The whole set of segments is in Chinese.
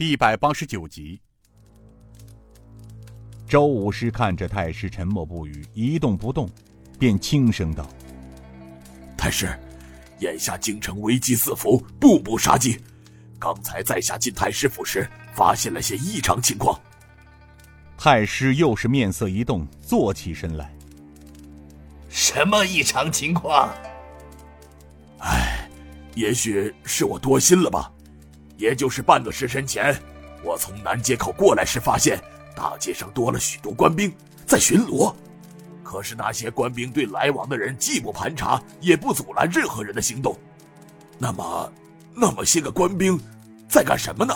第一百八十九集。周武师看着太师沉默不语，一动不动，便轻声道：“太师，眼下京城危机四伏，步步杀机。刚才在下进太师府时，发现了些异常情况。”太师又是面色一动，坐起身来。什么异常情况？唉，也许是我多心了吧。也就是半个时辰前，我从南街口过来时，发现大街上多了许多官兵在巡逻。可是那些官兵对来往的人既不盘查，也不阻拦任何人的行动。那么，那么些个官兵在干什么呢？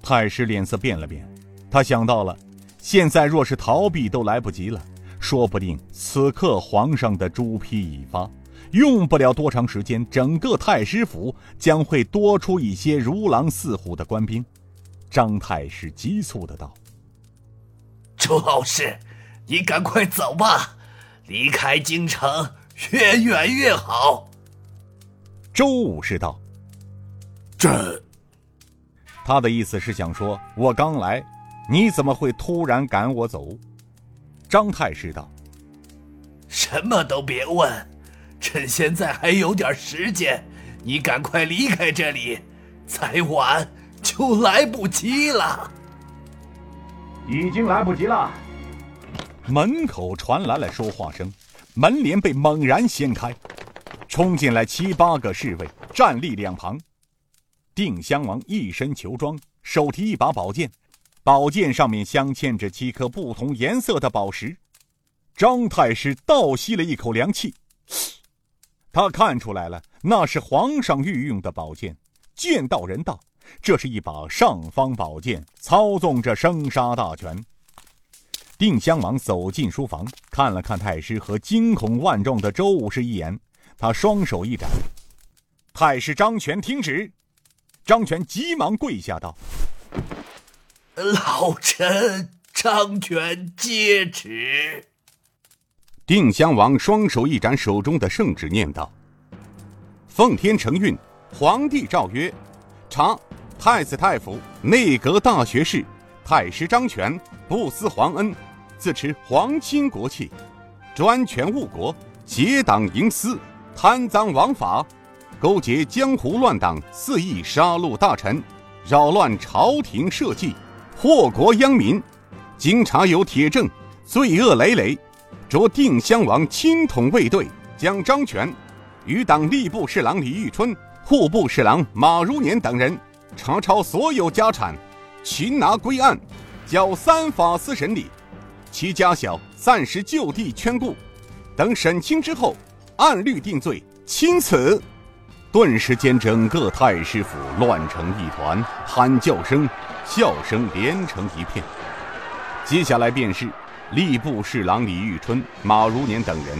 太师脸色变了变，他想到了，现在若是逃避都来不及了，说不定此刻皇上的朱批已发。用不了多长时间，整个太师府将会多出一些如狼似虎的官兵。张太师急促的道：“周老师，你赶快走吧，离开京城越远越好。”周武士道：“这……他的意思是想说，我刚来，你怎么会突然赶我走？”张太师道：“什么都别问。”趁现在还有点时间，你赶快离开这里，再晚就来不及了。已经来不及了。门口传来了说话声，门帘被猛然掀开，冲进来七八个侍卫，站立两旁。定襄王一身裘装，手提一把宝剑，宝剑上面镶嵌着七颗不同颜色的宝石。张太师倒吸了一口凉气。他看出来了，那是皇上御用的宝剑，剑道人道，这是一把尚方宝剑，操纵着生杀大权。定襄王走进书房，看了看太师和惊恐万状的周武士一眼，他双手一展：“太师张权听旨。”张权急忙跪下道：“老臣张权接旨。”定襄王双手一展，手中的圣旨念道：“奉天承运，皇帝诏曰：查太子太傅、内阁大学士太师张权不思皇恩，自持皇亲国戚，专权误国，结党营私，贪赃枉法，勾结江湖乱党，肆意杀戮大臣，扰乱朝廷社稷，祸国殃民。经查有铁证，罪恶累累。”着定襄王亲统卫队，将张权与党吏部侍郎李玉春、户部侍郎马如年等人查抄所有家产，擒拿归案，交三法司审理。其家小暂时就地圈顾，等审清之后，按律定罪，钦此。顿时间，整个太师府乱成一团，喊叫声、笑声连成一片。接下来便是。吏部侍郎李玉春、马如年等人，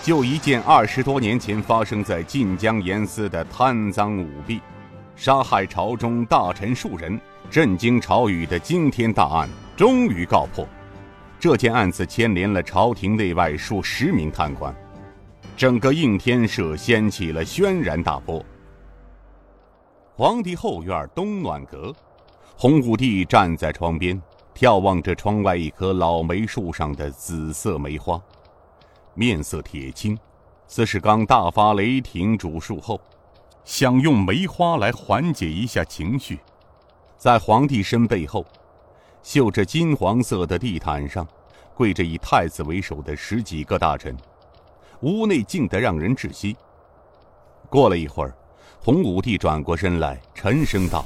就一件二十多年前发生在晋江严司的贪赃舞弊、杀害朝中大臣数人、震惊朝宇的惊天大案，终于告破。这件案子牵连了朝廷内外数十名贪官，整个应天社掀起了轩然大波。皇帝后院东暖阁，洪武帝站在窗边。眺望着窗外一棵老梅树上的紫色梅花，面色铁青，似是刚大发雷霆主树后，想用梅花来缓解一下情绪。在皇帝身背后，绣着金黄色的地毯上，跪着以太子为首的十几个大臣，屋内静得让人窒息。过了一会儿，洪武帝转过身来，沉声道：“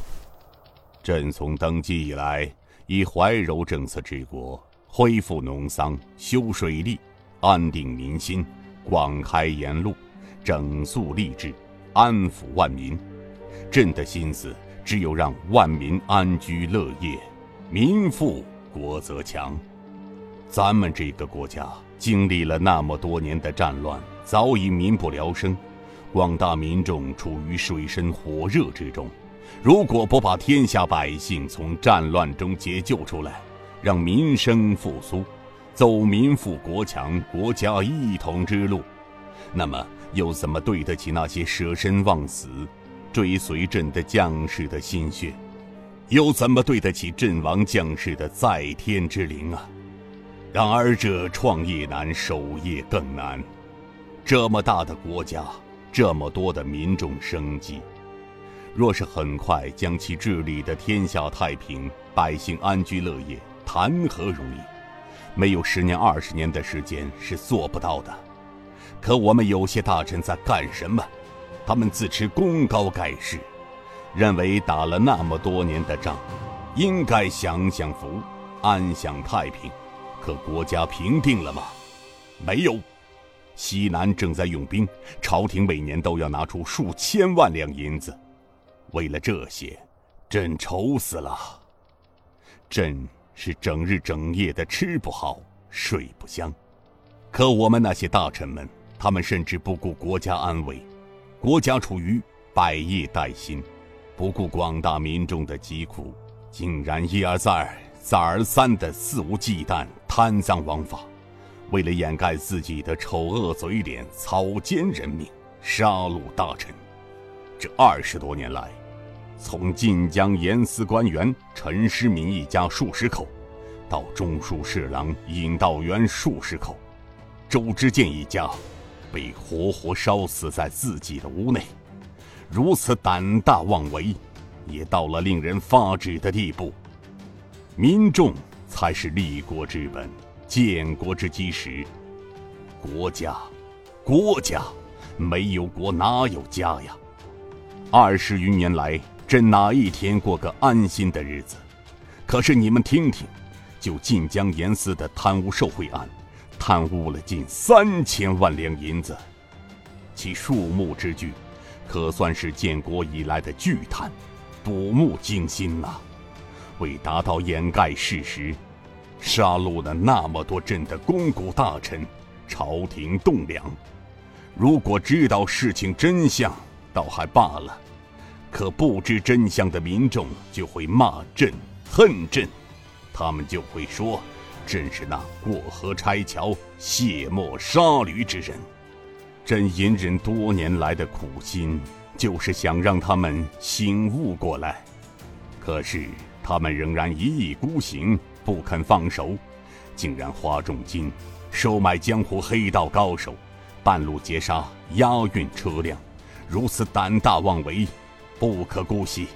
朕从登基以来。”以怀柔政策治国，恢复农桑，修水利，安定民心，广开言路，整肃吏治，安抚万民。朕的心思只有让万民安居乐业，民富国则强。咱们这个国家经历了那么多年的战乱，早已民不聊生，广大民众处于水深火热之中。如果不把天下百姓从战乱中解救出来，让民生复苏，走民富国强、国家一统之路，那么又怎么对得起那些舍身忘死、追随朕的将士的心血？又怎么对得起阵亡将士的在天之灵啊？然而这创业难，守业更难。这么大的国家，这么多的民众生计，若是很快将其治理的天下太平，百姓安居乐业，谈何容易？没有十年、二十年的时间是做不到的。可我们有些大臣在干什么？他们自持功高盖世，认为打了那么多年的仗，应该享享福，安享太平。可国家平定了吗？没有。西南正在用兵，朝廷每年都要拿出数千万两银子。为了这些，朕愁死了。朕是整日整夜的吃不好，睡不香。可我们那些大臣们，他们甚至不顾国家安危，国家处于百业待兴，不顾广大民众的疾苦，竟然一而再、再而三的肆无忌惮。贪赃枉法，为了掩盖自己的丑恶嘴脸，草菅人命，杀戮大臣。这二十多年来，从晋江严司官员陈师民一家数十口，到中书侍郎尹道元数十口，周之建一家被活活烧死在自己的屋内，如此胆大妄为，也到了令人发指的地步。民众。才是立国之本，建国之基石。国家，国家，没有国哪有家呀？二十余年来，朕哪一天过个安心的日子？可是你们听听，就晋江严司的贪污受贿案，贪污了近三千万两银子，其数目之巨，可算是建国以来的巨贪，睹目惊心呐！为达到掩盖事实，杀戮了那么多朕的肱骨大臣，朝廷栋梁。如果知道事情真相，倒还罢了；可不知真相的民众就会骂朕、恨朕，他们就会说朕是那过河拆桥、卸磨杀驴之人。朕隐忍多年来的苦心，就是想让他们醒悟过来。可是。他们仍然一意孤行，不肯放手，竟然花重金收买江湖黑道高手，半路截杀押运车辆，如此胆大妄为，不可姑息。